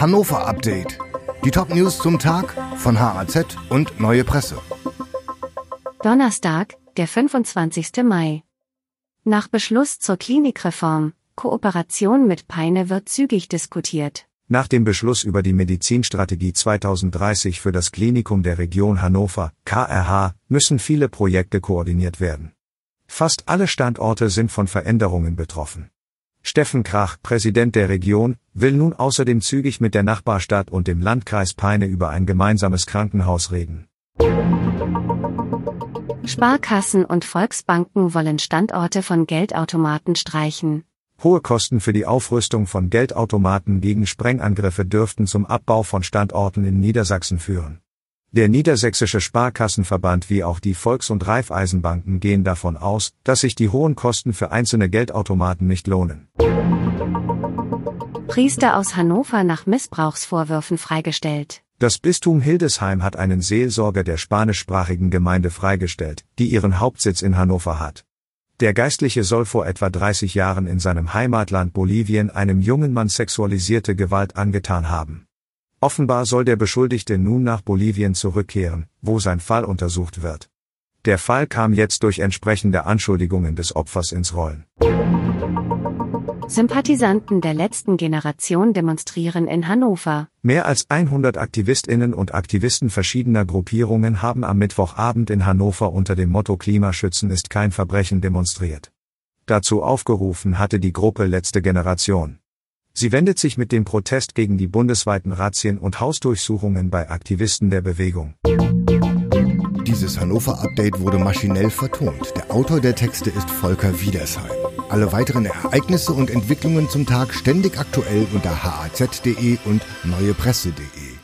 Hannover Update. Die Top-News zum Tag von HAZ und Neue Presse. Donnerstag, der 25. Mai. Nach Beschluss zur Klinikreform, Kooperation mit Peine wird zügig diskutiert. Nach dem Beschluss über die Medizinstrategie 2030 für das Klinikum der Region Hannover, KRH, müssen viele Projekte koordiniert werden. Fast alle Standorte sind von Veränderungen betroffen. Steffen Krach, Präsident der Region, will nun außerdem zügig mit der Nachbarstadt und dem Landkreis Peine über ein gemeinsames Krankenhaus reden. Sparkassen und Volksbanken wollen Standorte von Geldautomaten streichen. Hohe Kosten für die Aufrüstung von Geldautomaten gegen Sprengangriffe dürften zum Abbau von Standorten in Niedersachsen führen. Der Niedersächsische Sparkassenverband wie auch die Volks- und Raiffeisenbanken gehen davon aus, dass sich die hohen Kosten für einzelne Geldautomaten nicht lohnen. Priester aus Hannover nach Missbrauchsvorwürfen freigestellt. Das Bistum Hildesheim hat einen Seelsorger der spanischsprachigen Gemeinde freigestellt, die ihren Hauptsitz in Hannover hat. Der Geistliche soll vor etwa 30 Jahren in seinem Heimatland Bolivien einem jungen Mann sexualisierte Gewalt angetan haben. Offenbar soll der Beschuldigte nun nach Bolivien zurückkehren, wo sein Fall untersucht wird. Der Fall kam jetzt durch entsprechende Anschuldigungen des Opfers ins Rollen. Sympathisanten der letzten Generation demonstrieren in Hannover. Mehr als 100 Aktivistinnen und Aktivisten verschiedener Gruppierungen haben am Mittwochabend in Hannover unter dem Motto Klimaschützen ist kein Verbrechen demonstriert. Dazu aufgerufen hatte die Gruppe Letzte Generation. Sie wendet sich mit dem Protest gegen die bundesweiten Razzien und Hausdurchsuchungen bei Aktivisten der Bewegung. Dieses Hannover-Update wurde maschinell vertont. Der Autor der Texte ist Volker Wiedersheim. Alle weiteren Ereignisse und Entwicklungen zum Tag ständig aktuell unter haz.de und neuepresse.de.